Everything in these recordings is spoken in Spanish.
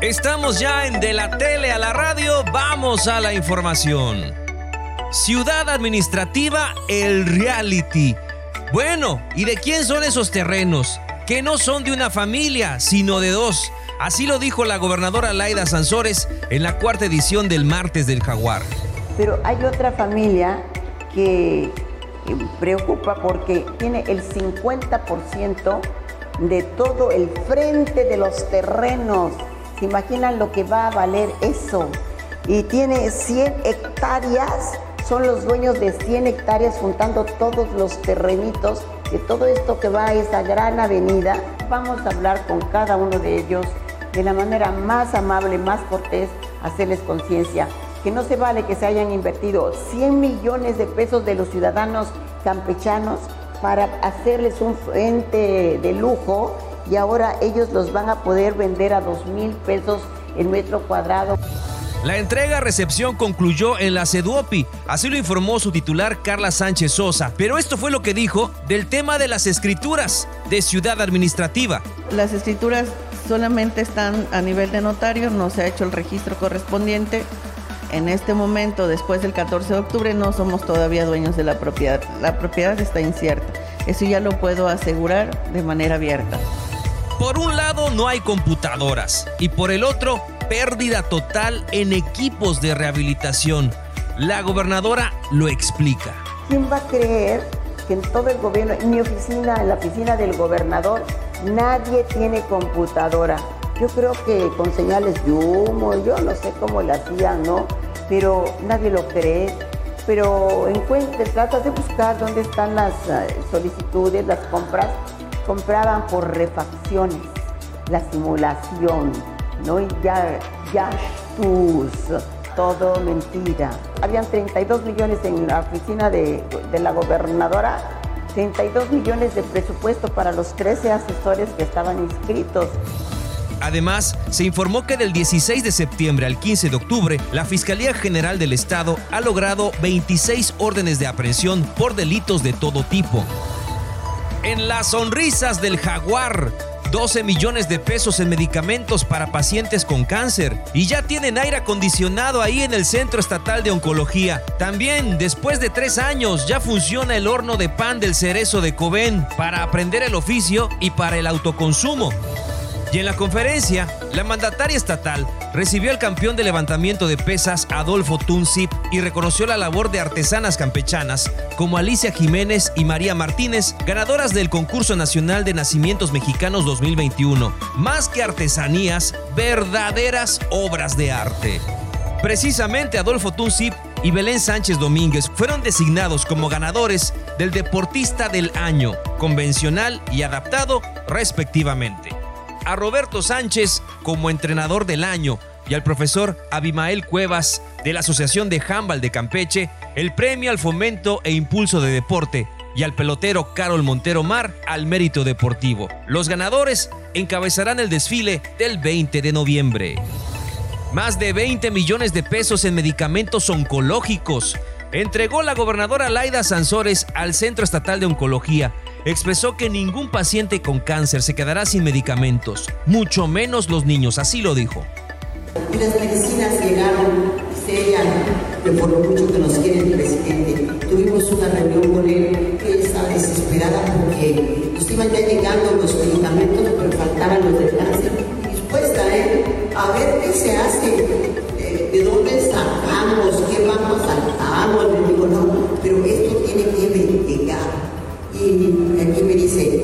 Estamos ya en De la Tele a la Radio, vamos a la información. Ciudad Administrativa, el reality. Bueno, ¿y de quién son esos terrenos? Que no son de una familia, sino de dos. Así lo dijo la gobernadora Laida Sansores en la cuarta edición del Martes del Jaguar. Pero hay otra familia que preocupa porque tiene el 50% de todo el frente de los terrenos ¿Se imaginan lo que va a valer eso? Y tiene 100 hectáreas, son los dueños de 100 hectáreas juntando todos los terrenitos de todo esto que va a esa gran avenida. Vamos a hablar con cada uno de ellos de la manera más amable, más cortés, hacerles conciencia que no se vale que se hayan invertido 100 millones de pesos de los ciudadanos campechanos para hacerles un frente de lujo y ahora ellos los van a poder vender a dos mil pesos el metro cuadrado. La entrega-recepción concluyó en la CEDUOPI, así lo informó su titular Carla Sánchez Sosa. Pero esto fue lo que dijo del tema de las escrituras de Ciudad Administrativa. Las escrituras solamente están a nivel de notario, no se ha hecho el registro correspondiente. En este momento, después del 14 de octubre, no somos todavía dueños de la propiedad. La propiedad está incierta. Eso ya lo puedo asegurar de manera abierta. Por un lado no hay computadoras y por el otro pérdida total en equipos de rehabilitación. La gobernadora lo explica. ¿Quién va a creer que en todo el gobierno, en mi oficina, en la oficina del gobernador, nadie tiene computadora? Yo creo que con señales de humo, yo no sé cómo la hacían, ¿no? Pero nadie lo cree. Pero encuentre, trata de buscar dónde están las eh, solicitudes, las compras compraban por refacciones, la simulación, ¿no? Y ya, ya todo mentira. Habían 32 millones en la oficina de, de la gobernadora, 32 millones de presupuesto para los 13 asesores que estaban inscritos. Además, se informó que del 16 de septiembre al 15 de octubre, la Fiscalía General del Estado ha logrado 26 órdenes de aprehensión por delitos de todo tipo en las sonrisas del jaguar. 12 millones de pesos en medicamentos para pacientes con cáncer y ya tienen aire acondicionado ahí en el Centro Estatal de Oncología. También, después de tres años, ya funciona el horno de pan del cerezo de Cobén para aprender el oficio y para el autoconsumo. Y en la conferencia, la mandataria estatal recibió al campeón de levantamiento de pesas Adolfo Tunzip y reconoció la labor de artesanas campechanas como Alicia Jiménez y María Martínez, ganadoras del Concurso Nacional de Nacimientos Mexicanos 2021. Más que artesanías, verdaderas obras de arte. Precisamente Adolfo Tunzip y Belén Sánchez Domínguez fueron designados como ganadores del Deportista del Año, convencional y adaptado respectivamente a Roberto Sánchez como entrenador del año y al profesor Abimael Cuevas de la Asociación de Handball de Campeche el premio al fomento e impulso de deporte y al pelotero Carol Montero Mar al mérito deportivo. Los ganadores encabezarán el desfile del 20 de noviembre. Más de 20 millones de pesos en medicamentos oncológicos entregó la gobernadora Laida Sansores al Centro Estatal de Oncología expresó que ningún paciente con cáncer se quedará sin medicamentos, mucho menos los niños, así lo dijo. las medicinas llegaron, sellan, de por lo mucho que nos quiere el presidente. Tuvimos una reunión con él, que estaba desesperada porque nos iban ya llegando los medicamentos, pero faltaban los de cáncer. Dispuesta, ¿eh? A ver qué se hace, eh, de dónde sacamos, y aquí me dice,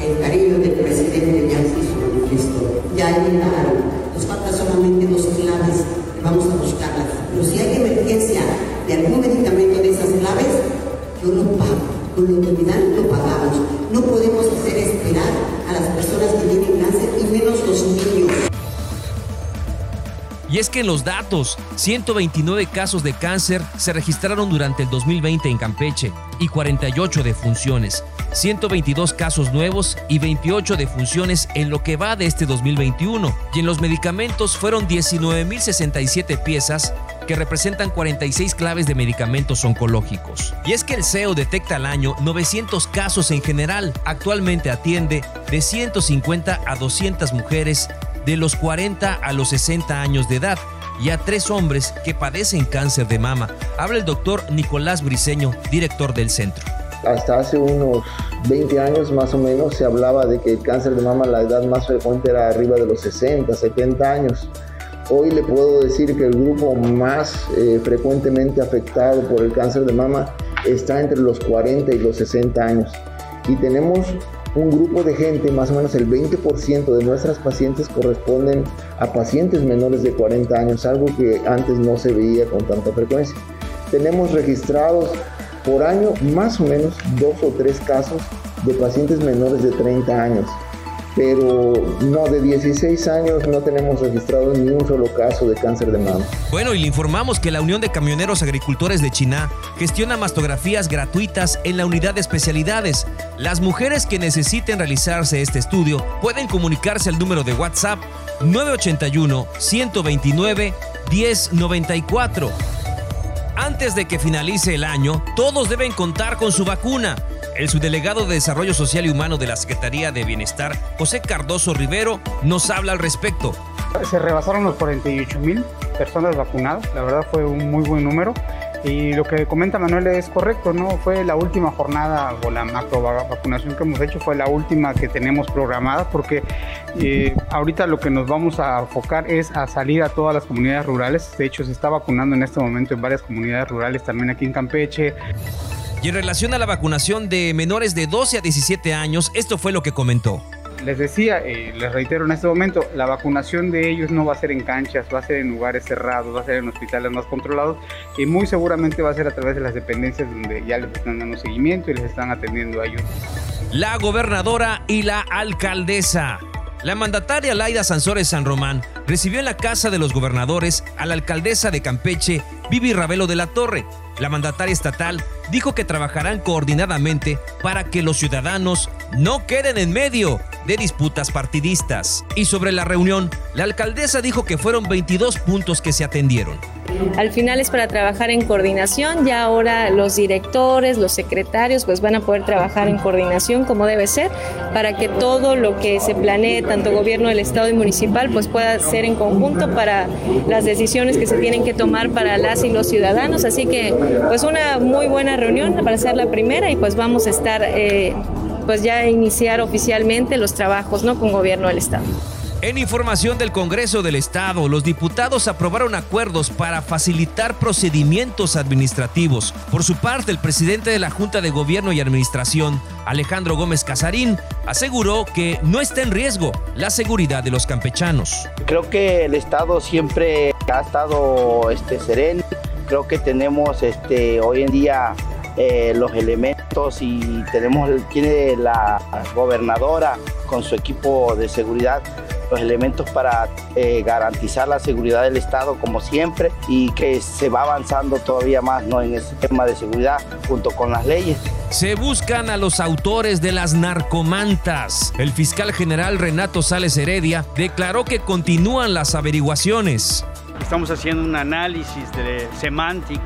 el cariño del presidente ya se hizo manifiesto, ya llegaron, nos faltan solamente dos claves, vamos a buscarlas. Pero si hay emergencia de algún medicamento de esas claves, yo lo pago, con lo que me dan lo pagamos. No podemos hacer esperar a las personas que tienen cáncer y menos los niños. Y es que en los datos, 129 casos de cáncer se registraron durante el 2020 en Campeche y 48 defunciones, 122 casos nuevos y 28 defunciones en lo que va de este 2021. Y en los medicamentos fueron 19.067 piezas que representan 46 claves de medicamentos oncológicos. Y es que el CEO detecta al año 900 casos en general. Actualmente atiende de 150 a 200 mujeres de los 40 a los 60 años de edad y a tres hombres que padecen cáncer de mama. Habla el doctor Nicolás Briceño, director del centro. Hasta hace unos 20 años más o menos se hablaba de que el cáncer de mama la edad más frecuente era arriba de los 60, 70 años. Hoy le puedo decir que el grupo más eh, frecuentemente afectado por el cáncer de mama está entre los 40 y los 60 años. Y tenemos un grupo de gente, más o menos el 20% de nuestras pacientes corresponden a pacientes menores de 40 años, algo que antes no se veía con tanta frecuencia. Tenemos registrados por año más o menos dos o tres casos de pacientes menores de 30 años pero no, de 16 años no tenemos registrado ni un solo caso de cáncer de mama. Bueno, y le informamos que la Unión de Camioneros Agricultores de China gestiona mastografías gratuitas en la unidad de especialidades. Las mujeres que necesiten realizarse este estudio pueden comunicarse al número de WhatsApp 981-129-1094. Antes de que finalice el año, todos deben contar con su vacuna. El subdelegado de Desarrollo Social y Humano de la Secretaría de Bienestar, José Cardoso Rivero, nos habla al respecto. Se rebasaron los 48 mil personas vacunadas, la verdad fue un muy buen número. Y lo que comenta Manuel es correcto, ¿no? Fue la última jornada o la macro vacunación que hemos hecho, fue la última que tenemos programada porque eh, ahorita lo que nos vamos a enfocar es a salir a todas las comunidades rurales. De hecho, se está vacunando en este momento en varias comunidades rurales, también aquí en Campeche. Y en relación a la vacunación de menores de 12 a 17 años, esto fue lo que comentó. Les decía, y les reitero en este momento, la vacunación de ellos no va a ser en canchas, va a ser en lugares cerrados, va a ser en hospitales más controlados y muy seguramente va a ser a través de las dependencias donde ya les están dando seguimiento y les están atendiendo a ellos. La gobernadora y la alcaldesa. La mandataria Laida Sansores San Román recibió en la Casa de los Gobernadores a la alcaldesa de Campeche, Vivi Ravelo de la Torre. La mandataria estatal dijo que trabajarán coordinadamente para que los ciudadanos no queden en medio de disputas partidistas. Y sobre la reunión, la alcaldesa dijo que fueron 22 puntos que se atendieron. Al final es para trabajar en coordinación, ya ahora los directores, los secretarios pues van a poder trabajar en coordinación como debe ser para que todo lo que se planee, tanto gobierno del estado y municipal, pues pueda ser en conjunto para las decisiones que se tienen que tomar para las y los ciudadanos. Así que pues una muy buena reunión para ser la primera y pues vamos a estar eh, pues ya iniciar oficialmente los trabajos ¿no? con gobierno del estado. En información del Congreso del Estado, los diputados aprobaron acuerdos para facilitar procedimientos administrativos. Por su parte, el presidente de la Junta de Gobierno y Administración, Alejandro Gómez Casarín, aseguró que no está en riesgo la seguridad de los campechanos. Creo que el Estado siempre ha estado este, sereno. Creo que tenemos este, hoy en día eh, los elementos y tenemos, tiene la gobernadora con su equipo de seguridad los elementos para eh, garantizar la seguridad del Estado como siempre y que se va avanzando todavía más ¿no? en ese tema de seguridad junto con las leyes. Se buscan a los autores de las narcomantas. El fiscal general Renato Sales Heredia declaró que continúan las averiguaciones. Estamos haciendo un análisis de semántico.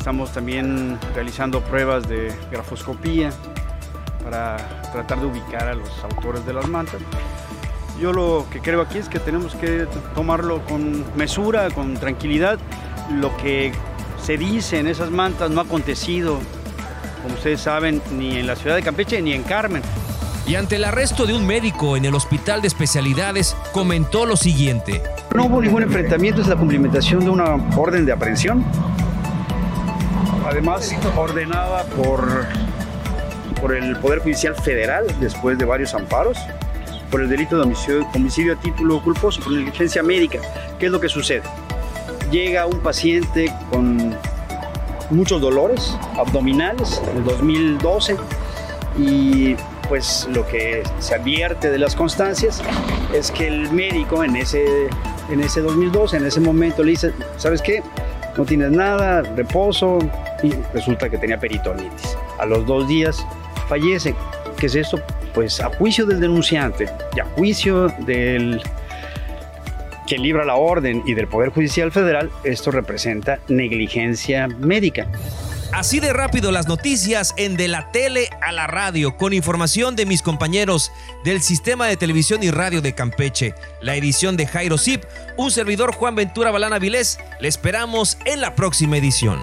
Estamos también realizando pruebas de grafoscopía para tratar de ubicar a los autores de las mantas. Yo lo que creo aquí es que tenemos que tomarlo con mesura, con tranquilidad. Lo que se dice en esas mantas no ha acontecido, como ustedes saben, ni en la ciudad de Campeche ni en Carmen. Y ante el arresto de un médico en el hospital de especialidades, comentó lo siguiente. No hubo ningún enfrentamiento, es la cumplimentación de una orden de aprehensión. Además, ordenada por por el Poder Judicial Federal después de varios amparos por el delito de homicidio, a título culposo por negligencia médica. ¿Qué es lo que sucede? Llega un paciente con muchos dolores abdominales en el 2012 y pues lo que se advierte de las constancias es que el médico en ese, en ese 2012, en ese momento le dice, ¿sabes qué? No tienes nada, reposo y resulta que tenía peritonitis. A los dos días fallece. ¿Qué es esto? Pues a juicio del denunciante y a juicio del que libra la orden y del Poder Judicial Federal, esto representa negligencia médica. Así de rápido las noticias en De la Tele a la Radio, con información de mis compañeros del Sistema de Televisión y Radio de Campeche. La edición de Jairo Zip, un servidor Juan Ventura Balana Vilés. Le esperamos en la próxima edición.